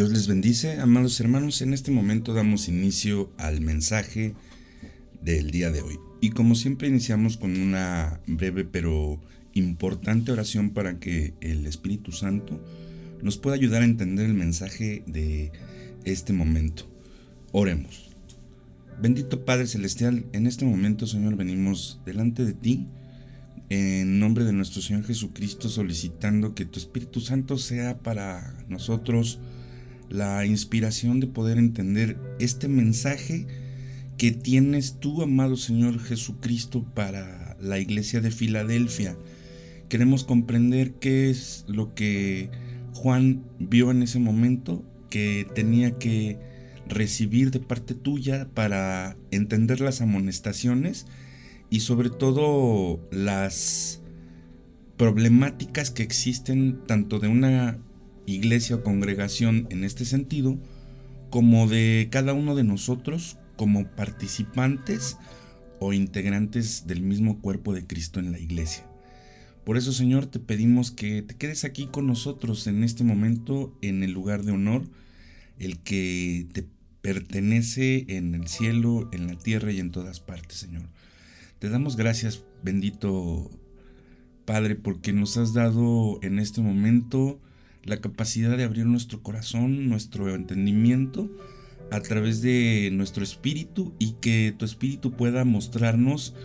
Dios les bendice, amados hermanos. En este momento damos inicio al mensaje del día de hoy. Y como siempre iniciamos con una breve pero importante oración para que el Espíritu Santo nos pueda ayudar a entender el mensaje de este momento. Oremos. Bendito Padre Celestial, en este momento Señor venimos delante de ti en nombre de nuestro Señor Jesucristo solicitando que tu Espíritu Santo sea para nosotros la inspiración de poder entender este mensaje que tienes tú, amado Señor Jesucristo, para la iglesia de Filadelfia. Queremos comprender qué es lo que Juan vio en ese momento que tenía que recibir de parte tuya para entender las amonestaciones y sobre todo las problemáticas que existen tanto de una iglesia o congregación en este sentido, como de cada uno de nosotros como participantes o integrantes del mismo cuerpo de Cristo en la iglesia. Por eso, Señor, te pedimos que te quedes aquí con nosotros en este momento, en el lugar de honor, el que te pertenece en el cielo, en la tierra y en todas partes, Señor. Te damos gracias, bendito Padre, porque nos has dado en este momento la capacidad de abrir nuestro corazón, nuestro entendimiento a través de nuestro espíritu y que tu espíritu pueda mostrarnos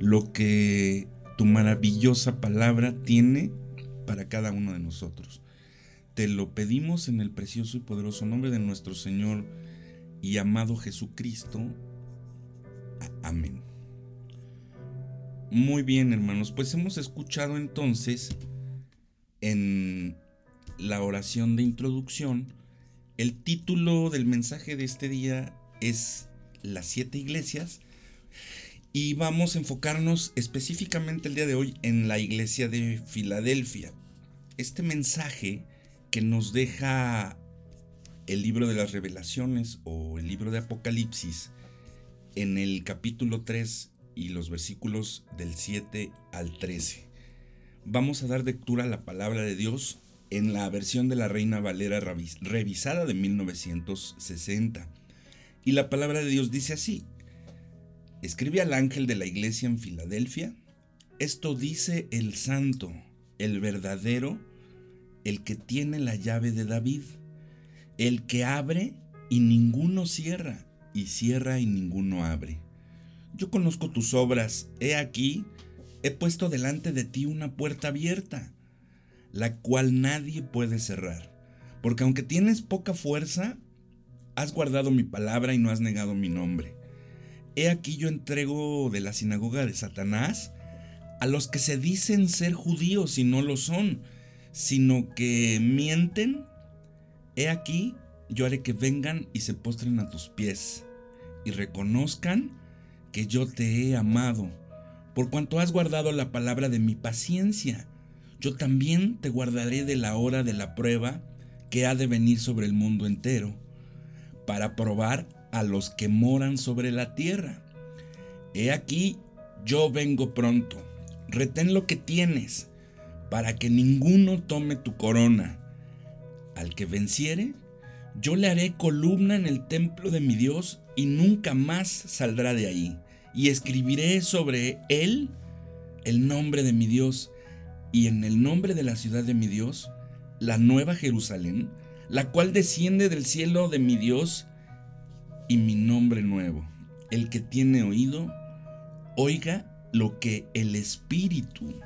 lo que tu maravillosa palabra tiene para cada uno de nosotros. Te lo pedimos en el precioso y poderoso nombre de nuestro Señor y amado Jesucristo. Amén. Muy bien, hermanos, pues hemos escuchado entonces en la oración de introducción, el título del mensaje de este día es Las siete iglesias y vamos a enfocarnos específicamente el día de hoy en la iglesia de Filadelfia. Este mensaje que nos deja el libro de las revelaciones o el libro de Apocalipsis en el capítulo 3 y los versículos del 7 al 13. Vamos a dar lectura a la palabra de Dios en la versión de la Reina Valera revisada de 1960. Y la palabra de Dios dice así, escribe al ángel de la iglesia en Filadelfia, esto dice el santo, el verdadero, el que tiene la llave de David, el que abre y ninguno cierra, y cierra y ninguno abre. Yo conozco tus obras, he aquí, he puesto delante de ti una puerta abierta la cual nadie puede cerrar. Porque aunque tienes poca fuerza, has guardado mi palabra y no has negado mi nombre. He aquí yo entrego de la sinagoga de Satanás a los que se dicen ser judíos y no lo son, sino que mienten. He aquí yo haré que vengan y se postren a tus pies y reconozcan que yo te he amado, por cuanto has guardado la palabra de mi paciencia yo también te guardaré de la hora de la prueba que ha de venir sobre el mundo entero, para probar a los que moran sobre la tierra. He aquí, yo vengo pronto. Retén lo que tienes, para que ninguno tome tu corona. Al que venciere, yo le haré columna en el templo de mi Dios y nunca más saldrá de ahí. Y escribiré sobre él el nombre de mi Dios y en el nombre de la ciudad de mi Dios, la nueva Jerusalén, la cual desciende del cielo de mi Dios, y mi nombre nuevo. El que tiene oído, oiga lo que el Espíritu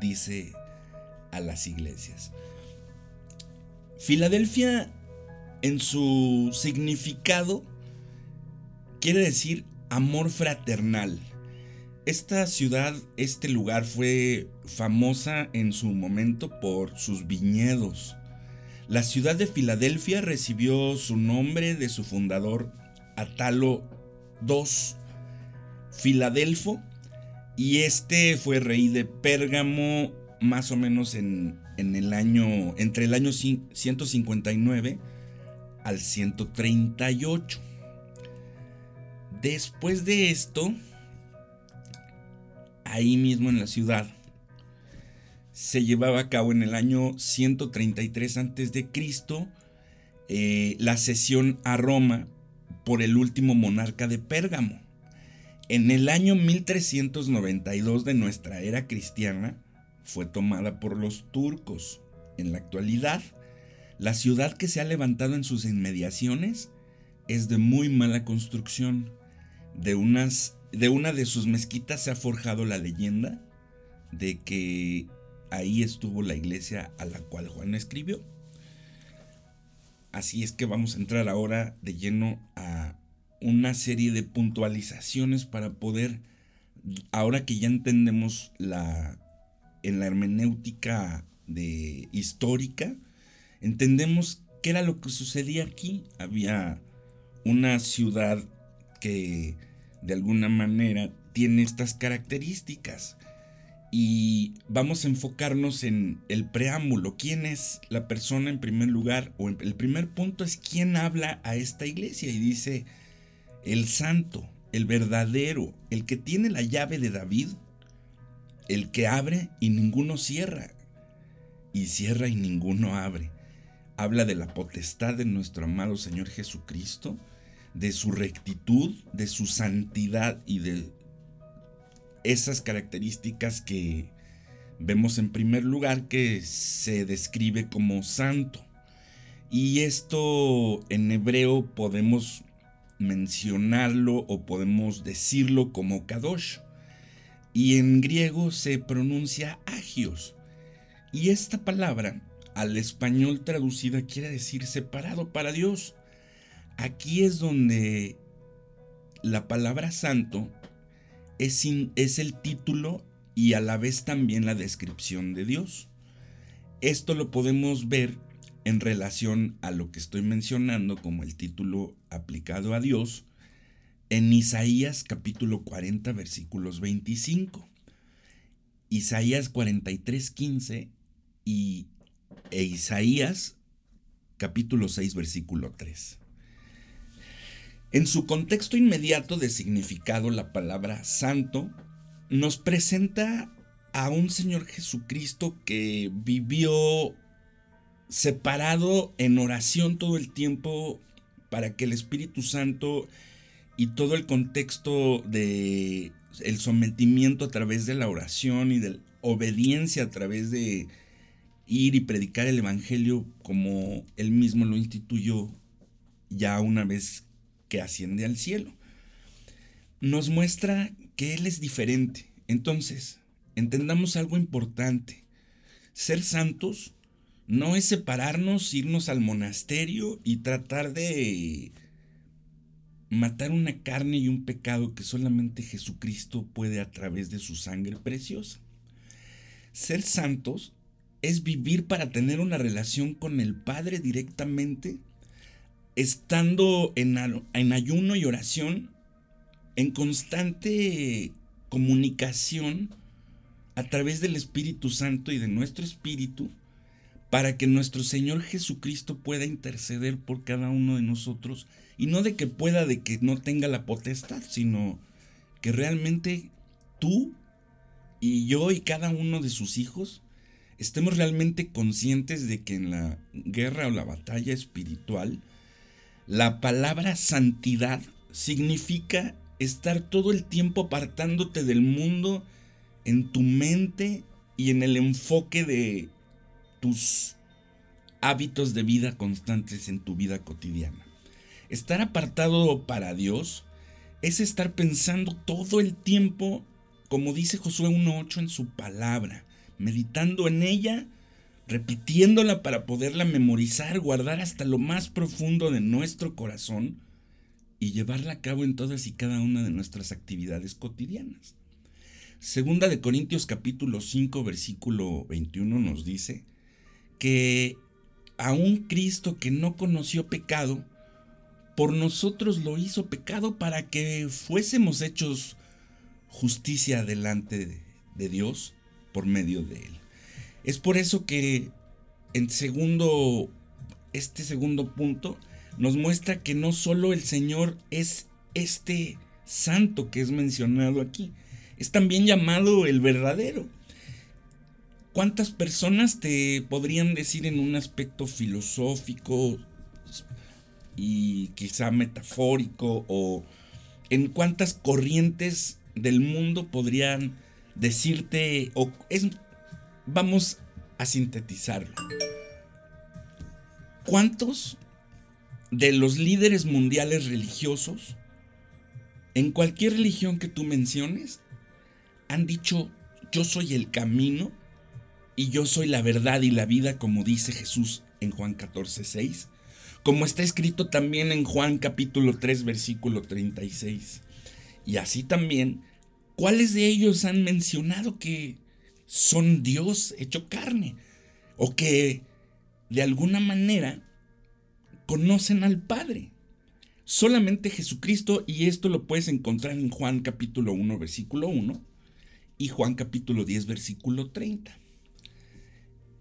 dice a las iglesias. Filadelfia en su significado quiere decir amor fraternal. Esta ciudad, este lugar fue famosa en su momento por sus viñedos. La ciudad de Filadelfia recibió su nombre de su fundador Atalo II Filadelfo y este fue rey de Pérgamo más o menos en, en el año entre el año 159 al 138. Después de esto, ahí mismo en la ciudad. Se llevaba a cabo en el año 133 a.C. eh, la cesión a Roma por el último monarca de Pérgamo. En el año 1392 de nuestra era cristiana fue tomada por los turcos. En la actualidad, la ciudad que se ha levantado en sus inmediaciones es de muy mala construcción. De, unas, de una de sus mezquitas se ha forjado la leyenda de que ahí estuvo la iglesia a la cual Juan escribió. Así es que vamos a entrar ahora de lleno a una serie de puntualizaciones para poder, ahora que ya entendemos la, en la hermenéutica de, histórica, entendemos qué era lo que sucedía aquí. Había una ciudad que de alguna manera tiene estas características. Y vamos a enfocarnos en el preámbulo. ¿Quién es la persona en primer lugar? O el primer punto es quién habla a esta iglesia. Y dice, el santo, el verdadero, el que tiene la llave de David, el que abre y ninguno cierra, y cierra y ninguno abre. Habla de la potestad de nuestro amado Señor Jesucristo, de su rectitud, de su santidad y de esas características que vemos en primer lugar que se describe como santo. Y esto en hebreo podemos mencionarlo o podemos decirlo como Kadosh. Y en griego se pronuncia agios. Y esta palabra, al español traducida, quiere decir separado para Dios. Aquí es donde la palabra santo es, el título y a la vez también la descripción de Dios. Esto lo podemos ver en relación a lo que estoy mencionando como el título aplicado a Dios en Isaías capítulo 40 versículos 25. Isaías 43, 15 y e Isaías capítulo 6 versículo 3. En su contexto inmediato de significado, la palabra santo nos presenta a un Señor Jesucristo que vivió separado en oración todo el tiempo para que el Espíritu Santo y todo el contexto de el sometimiento a través de la oración y de la obediencia a través de ir y predicar el evangelio como él mismo lo instituyó ya una vez que asciende al cielo. Nos muestra que Él es diferente. Entonces, entendamos algo importante. Ser santos no es separarnos, irnos al monasterio y tratar de matar una carne y un pecado que solamente Jesucristo puede a través de su sangre preciosa. Ser santos es vivir para tener una relación con el Padre directamente estando en, ayuno y oración, en constante comunicación a través del Espíritu Santo y de nuestro Espíritu, para que nuestro Señor Jesucristo pueda interceder por cada uno de nosotros, y no de que pueda, de que no tenga la potestad, sino que realmente tú y yo y cada uno de sus hijos estemos realmente conscientes de que en la guerra o la batalla espiritual, la palabra santidad significa estar todo el tiempo apartándote del mundo en tu mente y en el enfoque de tus hábitos de vida constantes en tu vida cotidiana. Estar apartado para Dios es estar pensando todo el tiempo, como dice Josué 1.8 en su palabra, meditando en ella repitiéndola para poderla memorizar, guardar hasta lo más profundo de nuestro corazón y llevarla a cabo en todas y cada una de nuestras actividades cotidianas. Segunda de Corintios capítulo 5 versículo 21 nos dice que a un Cristo que no conoció pecado, por nosotros lo hizo pecado para que fuésemos hechos justicia delante de Dios por medio de él. Es por eso que en segundo, este segundo punto nos muestra que no solo el Señor es este santo que es mencionado aquí, es también llamado el verdadero. ¿Cuántas personas te podrían decir en un aspecto filosófico, y quizá metafórico o en cuántas corrientes del mundo podrían decirte o es vamos a sintetizarlo. ¿Cuántos de los líderes mundiales religiosos en cualquier religión que tú menciones han dicho yo soy el camino y yo soy la verdad y la vida como dice Jesús en Juan 14, 6? como está escrito también en Juan capítulo 3 versículo 36. Y así también, ¿cuáles de ellos han mencionado que son Dios hecho carne? O que de alguna manera conocen al Padre. Solamente Jesucristo, y esto lo puedes encontrar en Juan capítulo 1 versículo 1 y Juan capítulo 10 versículo 30.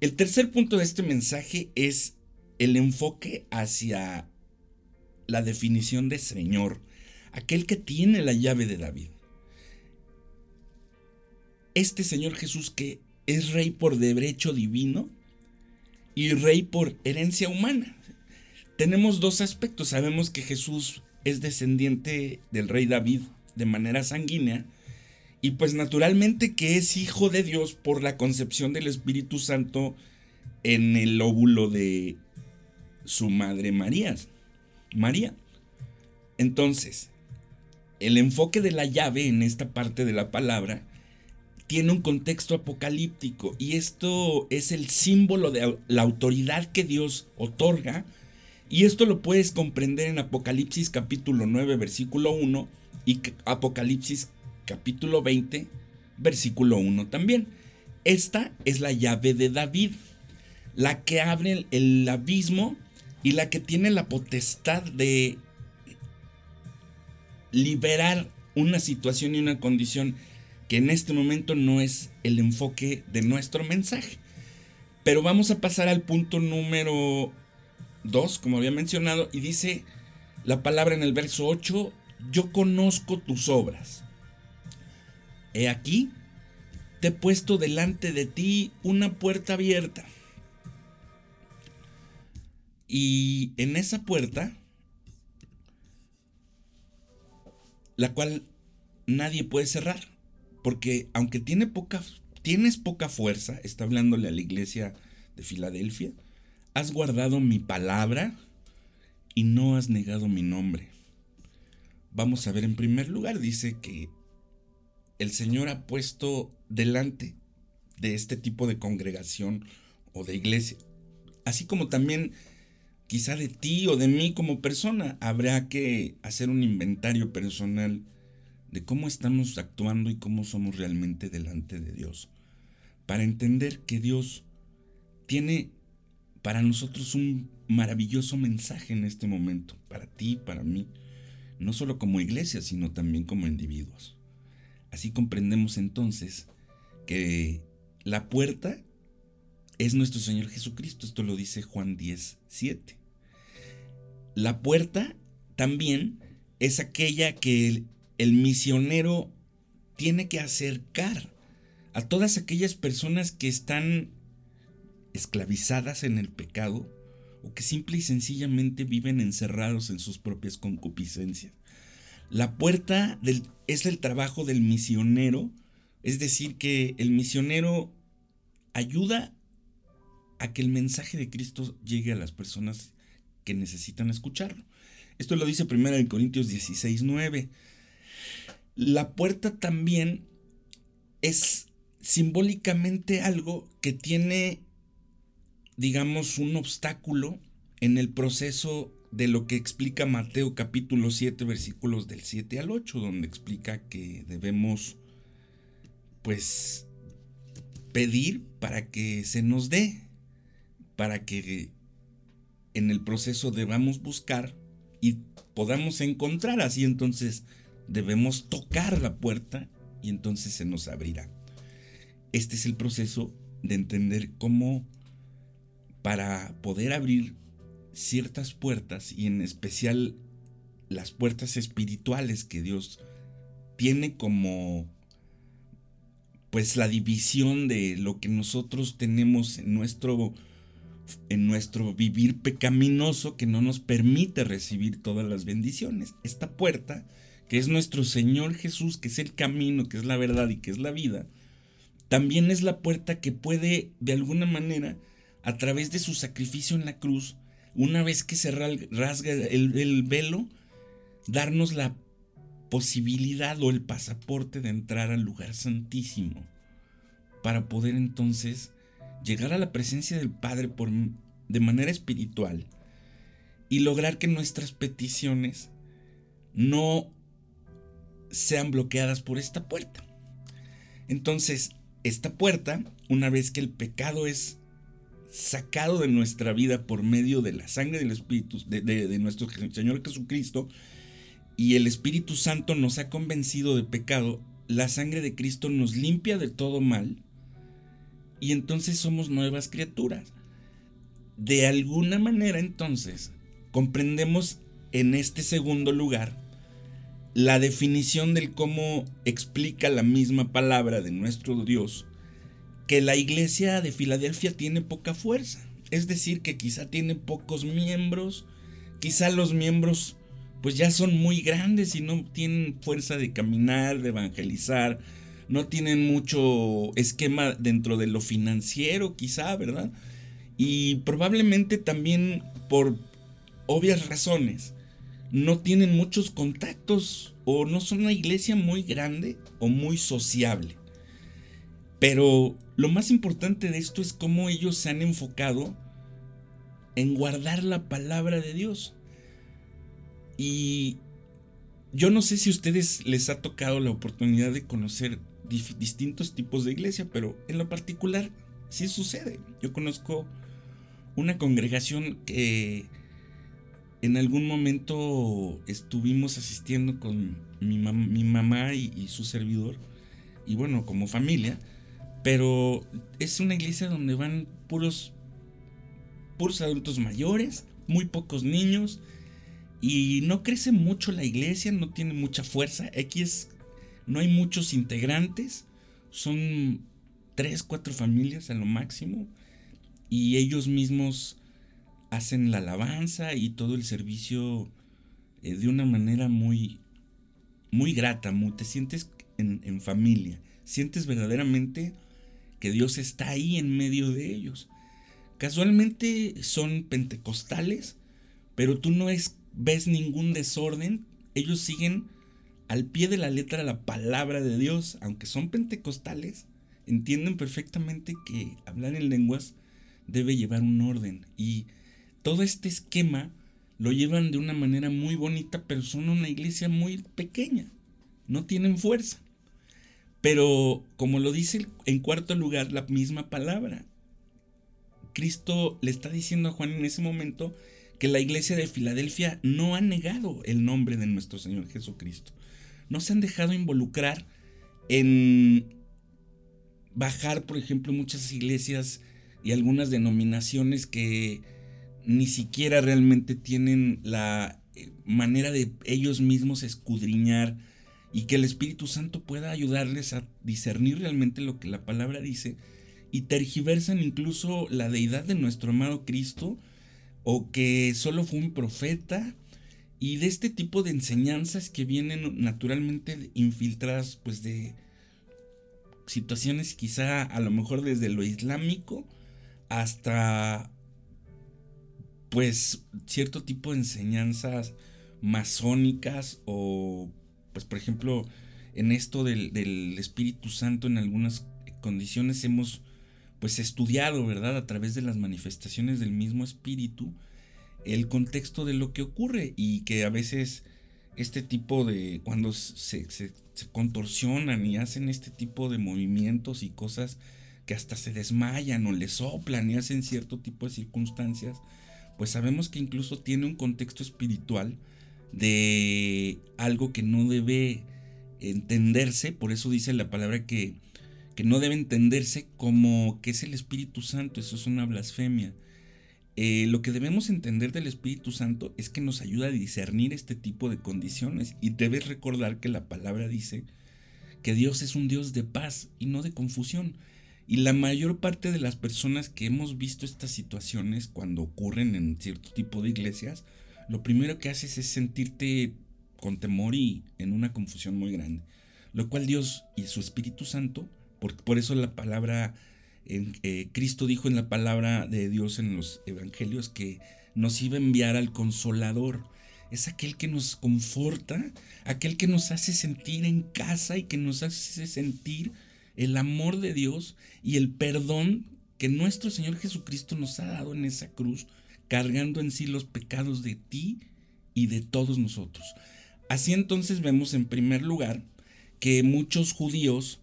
El tercer punto de este mensaje es el enfoque hacia la definición de Señor, aquel que tiene la llave de David. Este Señor Jesús que es rey por derecho divino y rey por herencia humana. Tenemos dos aspectos. Sabemos que Jesús es descendiente del rey David de manera sanguínea y pues naturalmente que es hijo de Dios por la concepción del Espíritu Santo en el óvulo de su madre María. María. Entonces, el enfoque de la llave en esta parte de la palabra tiene un contexto apocalíptico y esto es el símbolo de la autoridad que Dios otorga y esto lo puedes comprender en Apocalipsis capítulo 9 versículo 1 y Apocalipsis capítulo 20 versículo 1 también. Esta es la llave de David, la que abre el abismo y la que tiene la potestad de liberar una situación y una condición que en este momento no es el enfoque de nuestro mensaje. Pero vamos a pasar al punto número 2, como había mencionado, y dice la palabra en el verso 8, yo conozco tus obras. He aquí, te he puesto delante de ti una puerta abierta y en esa puerta, la cual nadie puede cerrar, porque aunque tiene poca, tienes poca fuerza, está hablándole a la iglesia de Filadelfia, has guardado mi palabra y no has negado mi nombre. Vamos a ver en primer lugar, dice que el Señor ha puesto delante de este tipo de congregación o de iglesia, así como también quizá de ti o de mí como persona. Habrá que hacer un inventario personal de cómo estamos actuando y cómo somos realmente delante de Dios. Para entender que Dios tiene para nosotros un maravilloso mensaje en este momento, para ti, para mí, no solo como iglesia, sino también como individuos. Así comprendemos entonces que la puerta es nuestro Señor Jesucristo. Esto lo dice Juan 10, 7. La puerta también es aquella que el, misionero tiene que acercar a todas aquellas personas que están esclavizadas en el pecado o que simple y sencillamente viven encerrados en sus propias concupiscencias. La puerta es el trabajo del misionero, es decir, que el misionero ayuda a que el mensaje de Cristo llegue a las personas que necesitan escucharlo. Esto lo dice primero en Corintios 16, 9. La puerta también es simbólicamente algo que tiene, digamos, un obstáculo en el proceso de lo que explica Mateo capítulo 7 versículos del 7 al 8, donde explica que debemos, pues, pedir para que se nos dé, para que en el proceso debamos buscar y podamos encontrar. Así entonces debemos tocar la puerta y entonces se nos abrirá. Este es el proceso de entender cómo para poder abrir ciertas puertas y en especial las puertas espirituales que Dios tiene como pues la división de lo que nosotros tenemos en nuestro en nuestro vivir pecaminoso que no nos permite recibir todas las bendiciones. Esta puerta, que es nuestro Señor Jesús, que es el camino, que es la verdad y que es la vida, también es la puerta que puede, de alguna manera, a través de su sacrificio en la cruz, una vez que se rasga el, velo, darnos la posibilidad o el pasaporte de entrar al lugar santísimo, para poder entonces llegar a la presencia del Padre por, de manera espiritual y lograr que nuestras peticiones no sean bloqueadas por esta puerta. Entonces, esta puerta, una vez que el pecado es sacado de nuestra vida por medio de la sangre del Espíritu, de, de, nuestro Señor Jesucristo, y el Espíritu Santo nos ha convencido de pecado, la sangre de Cristo nos limpia de todo mal, y entonces somos nuevas criaturas. De alguna manera entonces comprendemos en este segundo lugar la definición del cómo explica la misma palabra de nuestro Dios, que la iglesia de Filadelfia tiene poca fuerza. Es decir, que quizá tiene pocos miembros, quizá los miembros pues ya son muy grandes y no tienen fuerza de caminar, de evangelizar, no tienen mucho esquema dentro de lo financiero, quizá, ¿verdad? Y probablemente también por obvias razones no tienen muchos contactos o no son una iglesia muy grande o muy sociable. Pero lo más importante de esto es cómo ellos se han enfocado en guardar la palabra de Dios. Y yo no sé si a ustedes les ha tocado la oportunidad de conocer distintos tipos de iglesia, pero en lo particular sí sucede. Yo conozco una congregación que en algún momento estuvimos asistiendo con mi, mamá y, su servidor, y bueno, como familia, pero es una iglesia donde van puros, puros adultos mayores, muy pocos niños, y no crece mucho la iglesia, no tiene mucha fuerza. X no hay muchos integrantes, son tres, cuatro familias a lo máximo, y ellos mismos hacen la alabanza y todo el servicio eh, de una manera muy, muy grata, muy, te sientes en, familia, sientes verdaderamente que Dios está ahí en medio de ellos. Casualmente son pentecostales, pero tú no es, ves ningún desorden, ellos siguen al pie de la letra la palabra de Dios, aunque son pentecostales, entienden perfectamente que hablar en lenguas debe llevar un orden y todo este esquema lo llevan de una manera muy bonita, pero son una iglesia muy pequeña, no tienen fuerza. Pero como lo dice en cuarto lugar la misma palabra, Cristo le está diciendo a Juan en ese momento que la iglesia de Filadelfia no ha negado el nombre de nuestro Señor Jesucristo. No se han dejado involucrar en bajar, por ejemplo, muchas iglesias y algunas denominaciones que ni siquiera realmente tienen la eh, manera de ellos mismos escudriñar y que el Espíritu Santo pueda ayudarles a discernir realmente lo que la palabra dice y tergiversan incluso la deidad de nuestro amado Cristo o que solo fue un profeta. Y de este tipo de enseñanzas que vienen naturalmente infiltradas pues de situaciones quizá a lo mejor desde lo islámico hasta pues cierto tipo de enseñanzas masónicas o pues por ejemplo en esto del, del, Espíritu Santo en algunas condiciones hemos pues estudiado, ¿verdad? A través de las manifestaciones del mismo Espíritu, el contexto de lo que ocurre y que a veces este tipo de, cuando se, se, se contorsionan y hacen este tipo de movimientos y cosas que hasta se desmayan o le soplan y hacen cierto tipo de circunstancias, pues sabemos que incluso tiene un contexto espiritual de algo que no debe entenderse, por eso dice la palabra que, que no debe entenderse como que es el Espíritu Santo, eso es una blasfemia. Eh, lo que debemos entender del Espíritu Santo es que nos ayuda a discernir este tipo de condiciones y debes recordar que la palabra dice que Dios es un Dios de paz y no de confusión. Y la mayor parte de las personas que hemos visto estas situaciones cuando ocurren en cierto tipo de iglesias, lo primero que haces es sentirte con temor y en una confusión muy grande. Lo cual Dios y su Espíritu Santo, por, por eso la palabra, eh, Cristo dijo en la palabra de Dios en los evangelios que nos iba a enviar al consolador. Es aquel que nos conforta, aquel que nos hace sentir en casa y que nos hace sentir el amor de Dios y el perdón que nuestro Señor Jesucristo nos ha dado en esa cruz, cargando en sí los pecados de ti y de todos nosotros. Así entonces vemos en primer lugar que muchos judíos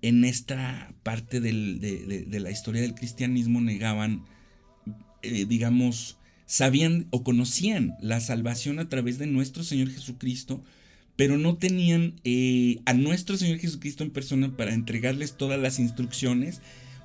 en esta parte de, la historia del cristianismo negaban, eh, digamos, sabían o conocían la salvación a través de nuestro Señor Jesucristo, pero no tenían eh, a nuestro Señor Jesucristo en persona para entregarles todas las instrucciones,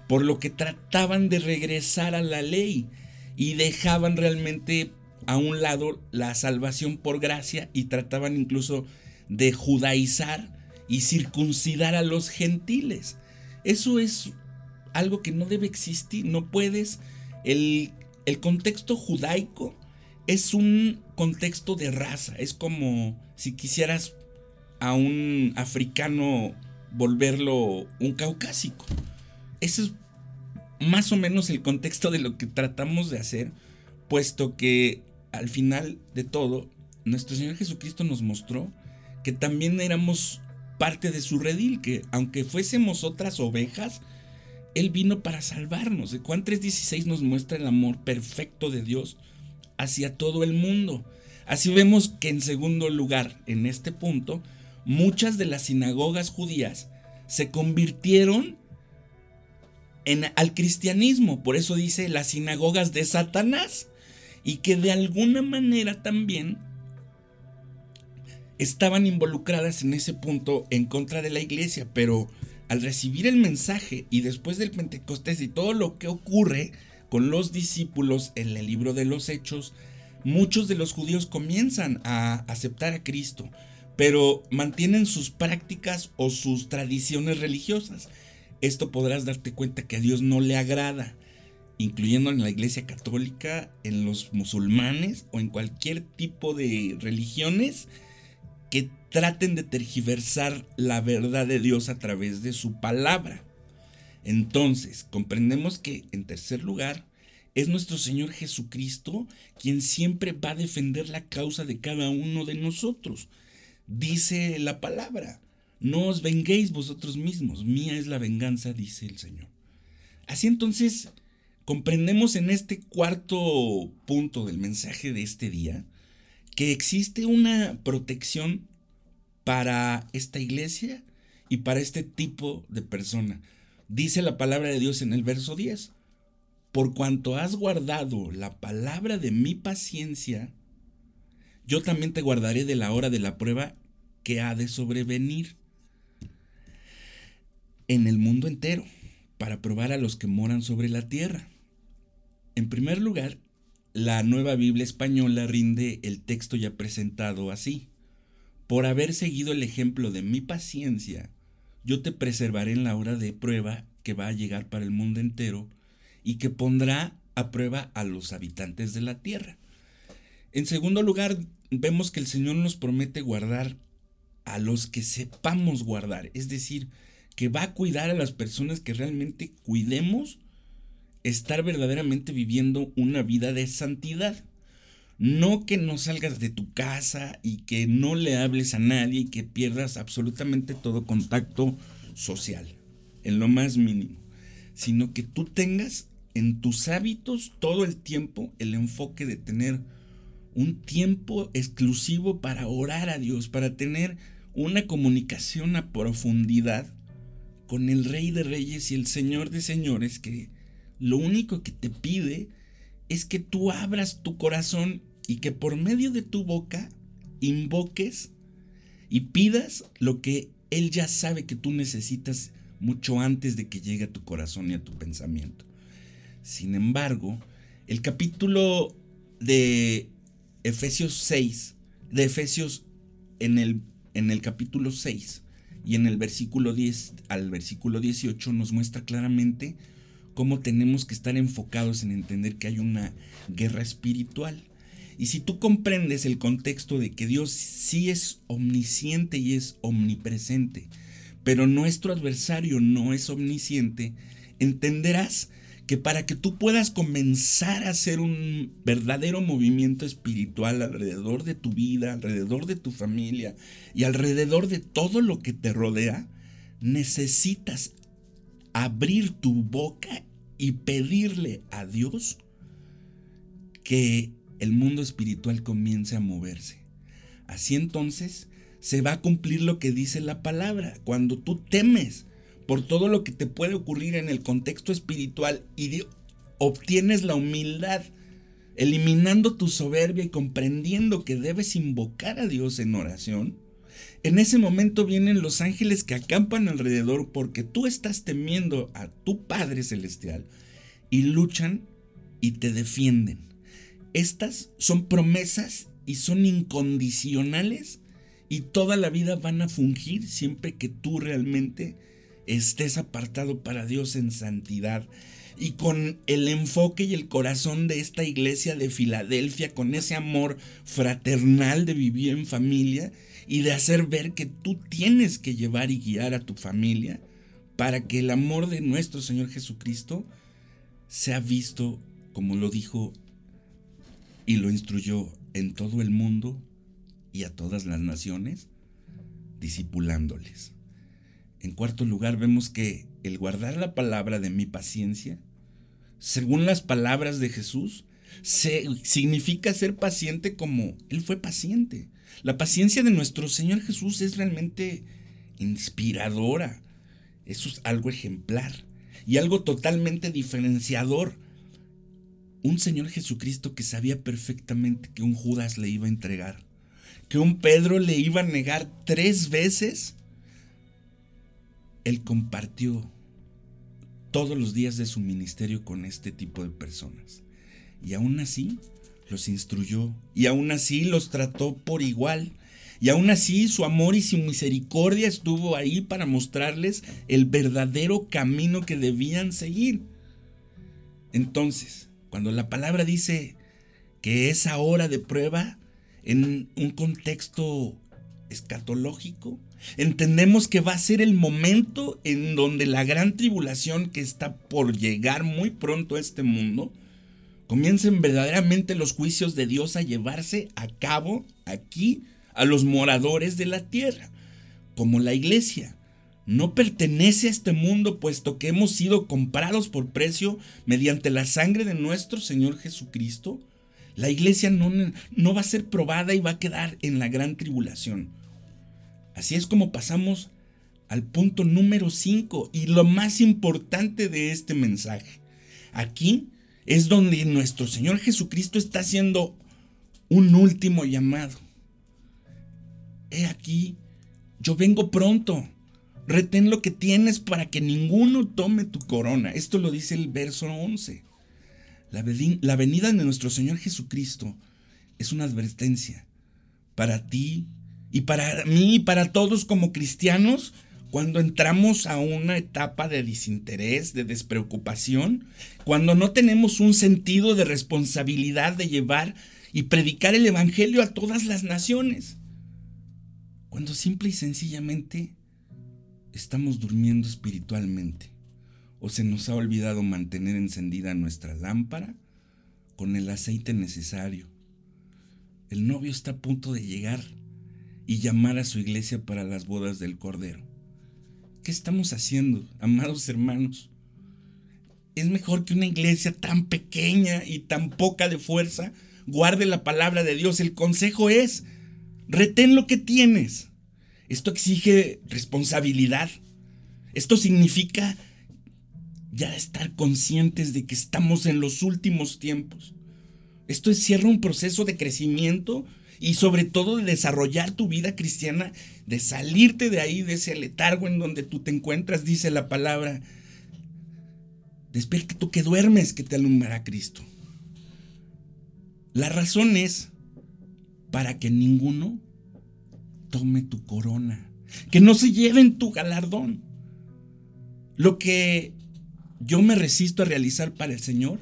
por lo que trataban de regresar a la ley y dejaban realmente a un lado la salvación por gracia y trataban incluso de judaizar y circuncidar a los gentiles. Eso es algo que no debe existir, no puedes. El, el contexto judaico es un contexto de raza, es como si quisieras a un africano volverlo un caucásico. Ese es más o menos el contexto de lo que tratamos de hacer, puesto que al final de todo, nuestro Señor Jesucristo nos mostró que también éramos parte de su redil, que aunque fuésemos otras ovejas, Él vino para salvarnos. Juan 3:16 nos muestra el amor perfecto de Dios hacia todo el mundo. Así vemos que en segundo lugar, en este punto, muchas de las sinagogas judías se convirtieron en, al cristianismo. Por eso dice las sinagogas de Satanás. Y que de alguna manera también estaban involucradas en ese punto en contra de la iglesia. Pero al recibir el mensaje y después del Pentecostés y todo lo que ocurre, con los discípulos en el libro de los Hechos, muchos de los judíos comienzan a aceptar a Cristo, pero mantienen sus prácticas o sus tradiciones religiosas. Esto podrás darte cuenta que a Dios no le agrada, incluyendo en la iglesia católica, en los musulmanes o en cualquier tipo de religiones que traten de tergiversar la verdad de Dios a través de su palabra. Entonces, comprendemos que, en tercer lugar, es nuestro Señor Jesucristo quien siempre va a defender la causa de cada uno de nosotros. Dice la palabra, no os venguéis vosotros mismos, mía es la venganza, dice el Señor. Así entonces, comprendemos en este cuarto punto del mensaje de este día que existe una protección para esta iglesia y para este tipo de persona. Dice la palabra de Dios en el verso 10. Por cuanto has guardado la palabra de mi paciencia, yo también te guardaré de la hora de la prueba que ha de sobrevenir en el mundo entero, para probar a los que moran sobre la tierra. En primer lugar, la nueva Biblia española rinde el texto ya presentado así. Por haber seguido el ejemplo de mi paciencia, yo te preservaré en la hora de prueba que va a llegar para el mundo entero y que pondrá a prueba a los habitantes de la tierra. En segundo lugar, vemos que el Señor nos promete guardar a los que sepamos guardar, es decir, que va a cuidar a las personas que realmente cuidemos estar verdaderamente viviendo una vida de santidad. No que no salgas de tu casa y que no le hables a nadie y que pierdas absolutamente todo contacto social, en lo más mínimo, sino que tú tengas en tus hábitos todo el tiempo el enfoque de tener un tiempo exclusivo para orar a Dios, para tener una comunicación a profundidad con el Rey de Reyes y el Señor de Señores, que lo único que te pide es que tú abras tu corazón y que por medio de tu boca invoques y pidas lo que Él ya sabe que tú necesitas mucho antes de que llegue a tu corazón y a tu pensamiento. Sin embargo, el capítulo de Efesios 6, de Efesios en el, en el capítulo 6, Y en el versículo 10 al versículo 18 nos muestra claramente cómo tenemos que estar enfocados en entender que hay una guerra espiritual. Y si tú comprendes el contexto de que Dios sí es omnisciente y es omnipresente, pero nuestro adversario no es omnisciente, entenderás que para que tú puedas comenzar a hacer un verdadero movimiento espiritual alrededor de tu vida, alrededor de tu familia y alrededor de todo lo que te rodea, necesitas abrir tu boca y pedirle a Dios que el mundo espiritual comience a moverse. Así entonces se va a cumplir lo que dice la palabra. Cuando tú temes por todo lo que te puede ocurrir en el contexto espiritual y obtienes la humildad, eliminando tu soberbia y comprendiendo que debes invocar a Dios en oración, en ese momento vienen los ángeles que acampan alrededor porque tú estás temiendo a tu Padre Celestial y luchan y te defienden. Estas son promesas y son incondicionales y toda la vida van a fungir siempre que tú realmente estés apartado para Dios en santidad. Y con el enfoque y el corazón de esta iglesia de Filadelfia, con ese amor fraternal de vivir en familia y de hacer ver que tú tienes que llevar y guiar a tu familia para que el amor de nuestro Señor Jesucristo sea visto, como lo dijo y lo instruyó en todo el mundo y a todas las naciones, discipulándoles. En cuarto lugar, vemos que el guardar la palabra de mi paciencia, según las palabras de Jesús, significa ser paciente como Él fue paciente. La paciencia de nuestro Señor Jesús es realmente inspiradora. Eso es algo ejemplar y algo totalmente diferenciador. Un Señor Jesucristo que sabía perfectamente que un Judas le iba a entregar, que un Pedro le iba a negar tres veces él compartió todos los días de su ministerio con este tipo de personas. Y aún así los instruyó y aún así los trató por igual. Y aún así su amor y su misericordia estuvo ahí para mostrarles el verdadero camino que debían seguir. Entonces, cuando la palabra dice que esa hora de prueba en un contexto escatológico, Entendemos que va a ser el momento en donde la gran tribulación que está por llegar muy pronto a este mundo, comiencen verdaderamente los juicios de Dios a llevarse a cabo aquí a los moradores de la tierra, como la iglesia. No pertenece a este mundo puesto que hemos sido comprados por precio mediante la sangre de nuestro Señor Jesucristo. La iglesia no, no va a ser probada y va a quedar en la gran tribulación. Así es como pasamos al punto número 5 y lo más importante de este mensaje. Aquí es donde nuestro Señor Jesucristo está haciendo un último llamado. He aquí, yo vengo pronto. Retén lo que tienes para que ninguno tome tu corona. Esto lo dice el verso 11. La, la venida de nuestro Señor Jesucristo es una advertencia para ti, y para mí y para todos como cristianos, cuando entramos a una etapa de desinterés, de despreocupación, cuando no tenemos un sentido de responsabilidad de llevar y predicar el Evangelio a todas las naciones, cuando simple y sencillamente estamos durmiendo espiritualmente o se nos ha olvidado mantener encendida nuestra lámpara con el aceite necesario. El novio está a punto de llegar y llamar a su iglesia para las bodas del Cordero. ¿Qué estamos haciendo, amados hermanos? Es mejor que una iglesia tan pequeña y tan poca de fuerza guarde la palabra de Dios. El consejo es, retén lo que tienes. Esto exige responsabilidad. Esto significa ya estar conscientes de que estamos en los últimos tiempos. Esto cierra un proceso de crecimiento y sobre todo de desarrollar tu vida cristiana, de salirte de ahí, de ese letargo en donde tú te encuentras, dice la palabra. Despierta tú que duermes, que te alumbrará Cristo. La razón es para que ninguno tome tu corona. Que no se lleven tu galardón. Lo que yo me resisto a realizar para el Señor,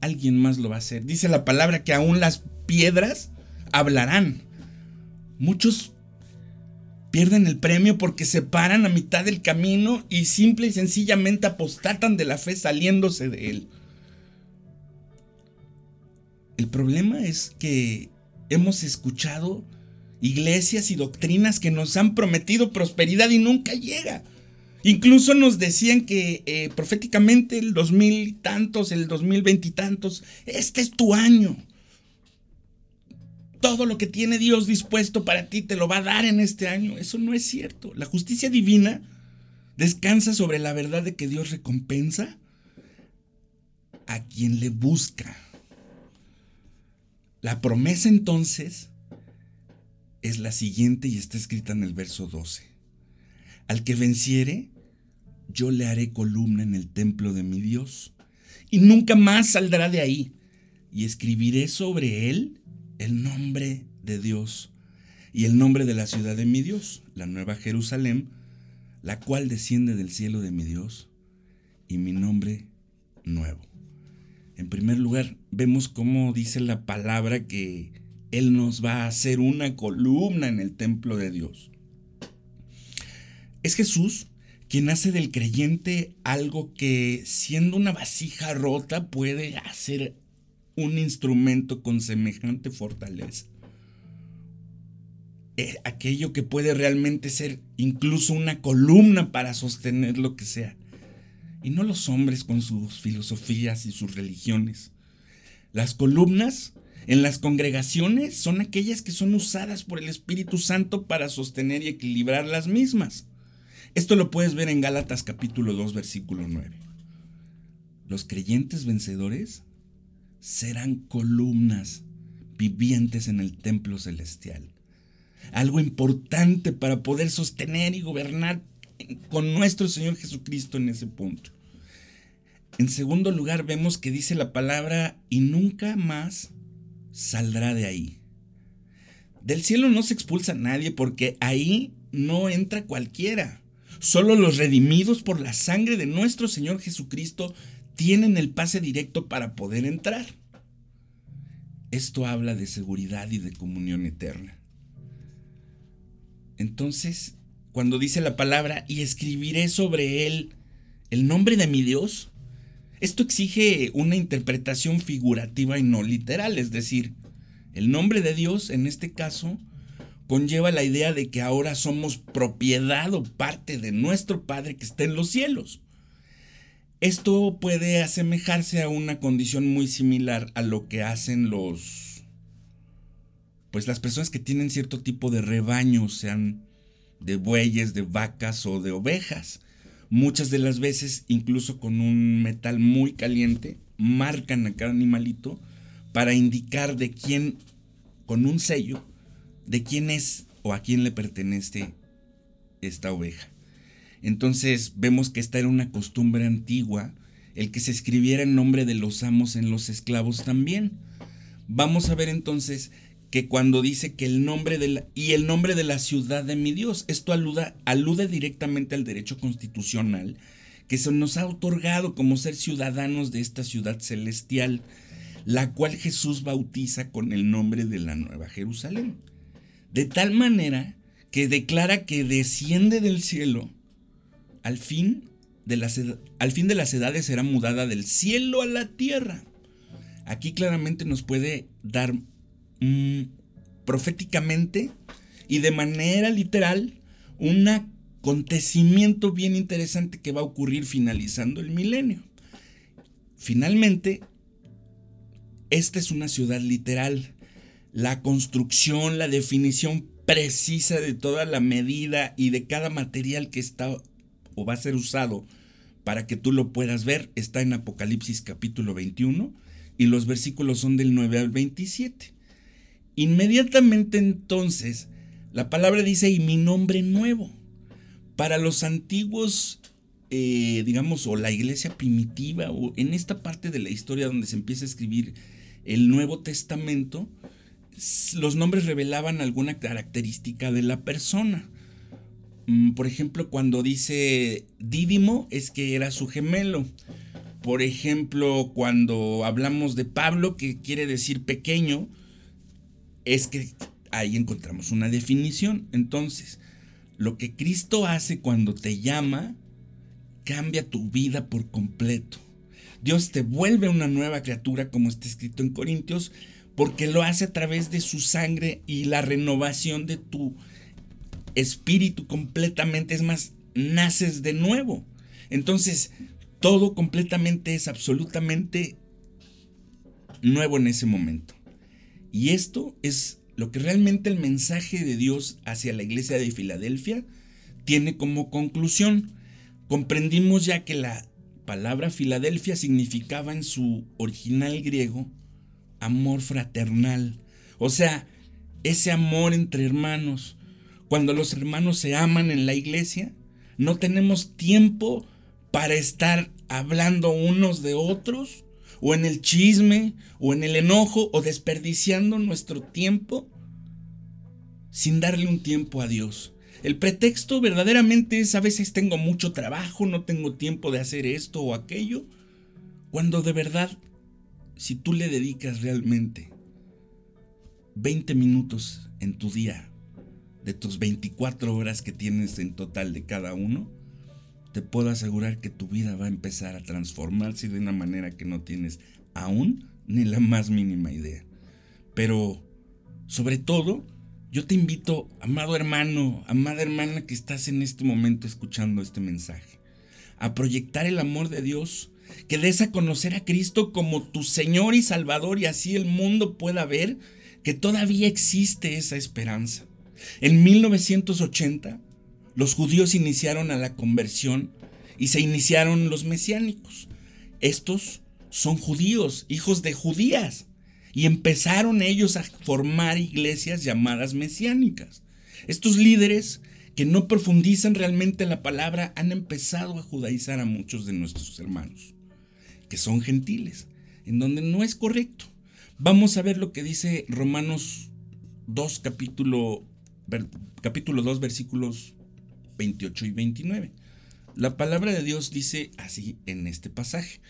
alguien más lo va a hacer. Dice la palabra que aún las piedras hablarán. Muchos pierden el premio porque se paran a mitad del camino y simple y sencillamente apostatan de la fe saliéndose de él. El problema es que hemos escuchado iglesias y doctrinas que nos han prometido prosperidad y nunca llega. Incluso nos decían que eh, proféticamente el 2000 y tantos, el 2020 y tantos, este es tu año. Todo lo que tiene Dios dispuesto para ti te lo va a dar en este año. Eso no es cierto. La justicia divina descansa sobre la verdad de que Dios recompensa a quien le busca. La promesa entonces es la siguiente y está escrita en el verso 12. Al que venciere, yo le haré columna en el templo de mi Dios, y nunca más saldrá de ahí, y escribiré sobre él el nombre de Dios y el nombre de la ciudad de mi Dios, la nueva Jerusalén, la cual desciende del cielo de mi Dios, y mi nombre nuevo. En primer lugar, vemos cómo dice la palabra que Él nos va a hacer una columna en el templo de Dios. Es Jesús quien hace del creyente algo que siendo una vasija rota puede hacer un instrumento con semejante fortaleza. Eh, aquello que puede realmente ser incluso una columna para sostener lo que sea. Y no los hombres con sus filosofías y sus religiones. Las columnas en las congregaciones son aquellas que son usadas por el Espíritu Santo para sostener y equilibrar las mismas. Esto lo puedes ver en Gálatas capítulo 2 versículo 9. Los creyentes vencedores serán columnas vivientes en el templo celestial. Algo importante para poder sostener y gobernar con nuestro Señor Jesucristo en ese punto. En segundo lugar, vemos que dice la palabra y nunca más saldrá de ahí. Del cielo no se expulsa nadie porque ahí no entra cualquiera. Solo los redimidos por la sangre de nuestro Señor Jesucristo tienen el pase directo para poder entrar. Esto habla de seguridad y de comunión eterna. Entonces, cuando dice la palabra, y escribiré sobre él el nombre de mi Dios, esto exige una interpretación figurativa y no literal, es decir, el nombre de Dios en este caso conlleva la idea de que ahora somos propiedad o parte de nuestro Padre que está en los cielos. Esto puede asemejarse a una condición muy similar a lo que hacen los pues las personas que tienen cierto tipo de rebaños, sean de bueyes, de vacas o de ovejas. Muchas de las veces, incluso con un metal muy caliente, marcan a cada animalito para indicar de quién, con un sello, de quién es o a quién le pertenece esta oveja. Entonces vemos que esta era una costumbre antigua, el que se escribiera el nombre de los amos en los esclavos también. Vamos a ver entonces que cuando dice que el nombre de la, y el nombre de la ciudad de mi Dios, esto aluda, alude directamente al derecho constitucional que se nos ha otorgado como ser ciudadanos de esta ciudad celestial, la cual Jesús bautiza con el nombre de la Nueva Jerusalén de tal manera que declara que desciende del cielo, al fin de las, al fin de las edades será mudada del cielo a la tierra. Aquí claramente nos puede dar mm, proféticamente y de manera literal un acontecimiento bien interesante que va a ocurrir finalizando el milenio. Finalmente, esta es una ciudad literal la construcción, la definición precisa de toda la medida y de cada material que está o va a ser usado para que tú lo puedas ver está en Apocalipsis capítulo 21 y los versículos son del 9 al 27. Inmediatamente entonces la palabra dice y mi nombre nuevo. Para los antiguos, eh, digamos, o la iglesia primitiva, o en esta parte de la historia donde se empieza a escribir el Nuevo Testamento, los nombres revelaban alguna característica de la persona. Mm, por ejemplo, cuando dice Dídimo es que era su gemelo. Por ejemplo, cuando hablamos de Pablo, que quiere decir pequeño, es que ahí encontramos una definición. Entonces, lo que Cristo hace cuando te llama, cambia tu vida por completo. Dios te vuelve una nueva criatura, como está escrito en Corintios, porque lo hace a través de su sangre y la renovación de tu espíritu completamente. Es más, naces de nuevo. Entonces, todo completamente es absolutamente nuevo en ese momento. Y esto es lo que realmente el mensaje de Dios hacia la iglesia de Filadelfia tiene como conclusión. Comprendimos ya que la palabra Filadelfia significaba en su original griego amor fraternal. O sea, ese amor entre hermanos. Cuando los hermanos se aman en la iglesia, no tenemos tiempo para estar hablando unos de otros, o en el chisme, o en el enojo, o desperdiciando nuestro tiempo sin darle un tiempo a Dios. El pretexto verdaderamente es a veces tengo mucho trabajo, no tengo tiempo de hacer esto o aquello, cuando de verdad si tú le dedicas realmente 20 minutos en tu día, de tus 24 horas que tienes en total de cada uno, te puedo asegurar que tu vida va a empezar a transformarse de una manera que no tienes aún ni la más mínima idea. Pero, sobre todo, yo te invito, amado hermano, amada hermana que estás en este momento escuchando este mensaje, a proyectar el amor de Dios que des a conocer a Cristo como tu Señor y Salvador y así el mundo pueda ver que todavía existe esa esperanza. En 1980, los judíos iniciaron a la conversión y se iniciaron los mesiánicos. Estos son judíos, hijos de judías, y empezaron ellos a formar iglesias llamadas mesiánicas. Estos líderes que no profundizan realmente en la palabra han empezado a judaizar a muchos de nuestros hermanos que son gentiles, en donde no es correcto. Vamos a ver lo que dice Romanos 2, capítulo, capítulo 2, versículos 28 y 29. La palabra de Dios dice así en este pasaje.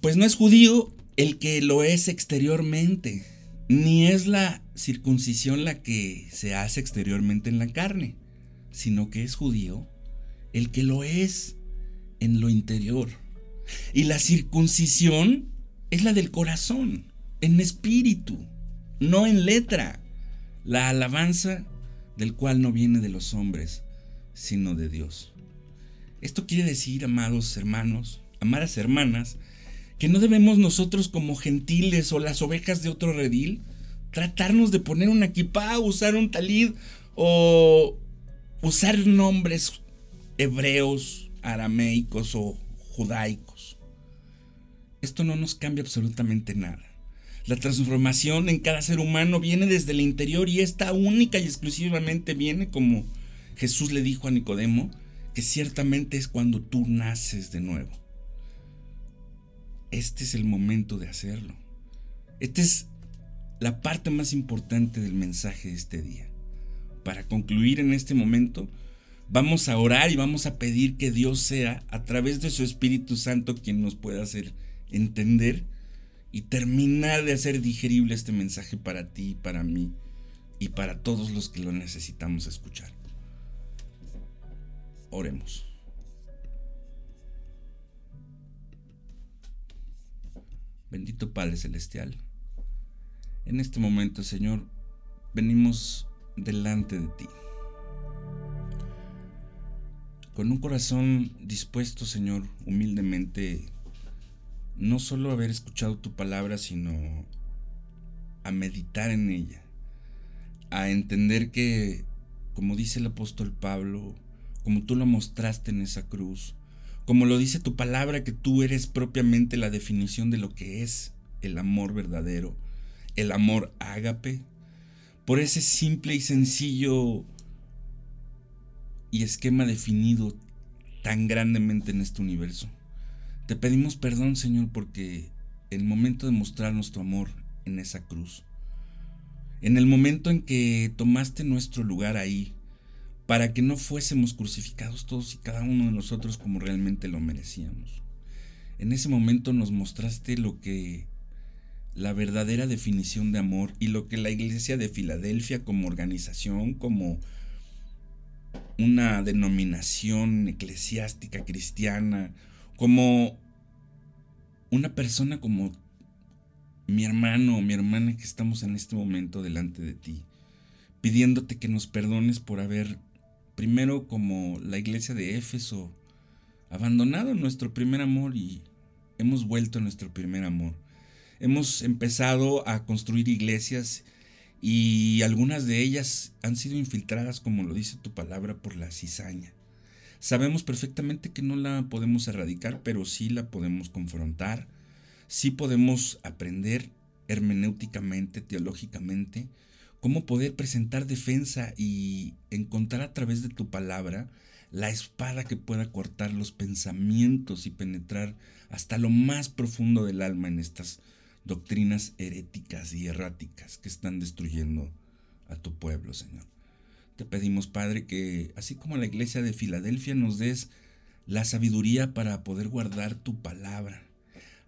Pues no es judío el que lo es exteriormente, ni es la circuncisión la que se hace exteriormente en la carne, sino que es judío el que lo es en lo interior y la circuncisión es la del corazón, en espíritu, no en letra. La alabanza del cual no viene de los hombres, sino de Dios. Esto quiere decir, amados hermanos, amadas hermanas, que no debemos nosotros como gentiles o las ovejas de otro redil tratarnos de poner una equipa, usar un talid o usar nombres hebreos, arameicos o judaicos. Esto no nos cambia absolutamente nada. La transformación en cada ser humano viene desde el interior y esta única y exclusivamente viene como Jesús le dijo a Nicodemo, que ciertamente es cuando tú naces de nuevo. Este es el momento de hacerlo. Esta es la parte más importante del mensaje de este día. Para concluir en este momento, Vamos a orar y vamos a pedir que Dios sea, a través de su Espíritu Santo, quien nos pueda hacer entender y terminar de hacer digerible este mensaje para ti, para mí y para todos los que lo necesitamos escuchar. Oremos. Bendito Padre Celestial, en este momento, Señor, venimos delante de ti con un corazón dispuesto, Señor, humildemente, no solo haber escuchado tu palabra, sino a meditar en ella, a entender que, como dice el apóstol Pablo, como tú lo mostraste en esa cruz, como lo dice tu palabra, que tú eres propiamente la definición de lo que es el amor verdadero, el amor ágape, por ese simple y sencillo y esquema definido tan grandemente en este universo. Te pedimos perdón, Señor, porque en el momento de mostrarnos tu amor en esa cruz, en el momento en que tomaste nuestro lugar ahí, para que no fuésemos crucificados todos y cada uno de nosotros como realmente lo merecíamos. En ese momento nos mostraste lo que la verdadera definición de amor y lo que la iglesia de Filadelfia como organización, como una denominación eclesiástica cristiana, como una persona como mi hermano o mi hermana que estamos en este momento delante de ti, pidiéndote que nos perdones por haber, primero como la iglesia de Éfeso, abandonado nuestro primer amor y hemos vuelto a nuestro primer amor. Hemos empezado a construir iglesias y algunas de ellas han sido infiltradas, como lo dice tu palabra, por la cizaña. Sabemos perfectamente que no la podemos erradicar, pero sí la podemos confrontar, sí podemos aprender hermenéuticamente, teológicamente, cómo poder presentar defensa y encontrar a través de tu palabra la espada que pueda cortar los pensamientos y penetrar hasta lo más profundo del alma en estas doctrinas heréticas y erráticas que están destruyendo a tu pueblo, Señor. Te pedimos, Padre, que así como la iglesia de Filadelfia nos des la sabiduría para poder guardar tu palabra,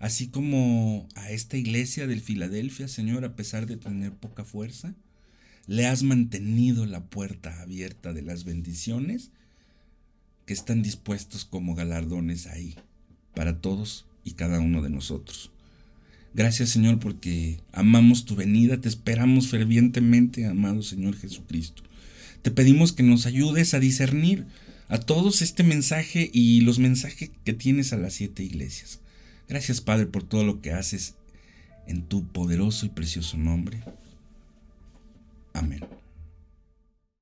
así como a esta iglesia de Filadelfia, Señor, a pesar de tener poca fuerza, le has mantenido la puerta abierta de las bendiciones que están dispuestos como galardones ahí para todos y cada uno de nosotros. Gracias Señor porque amamos tu venida, te esperamos fervientemente, amado Señor Jesucristo. Te pedimos que nos ayudes a discernir a todos este mensaje y los mensajes que tienes a las siete iglesias. Gracias Padre por todo lo que haces en tu poderoso y precioso nombre. Amén.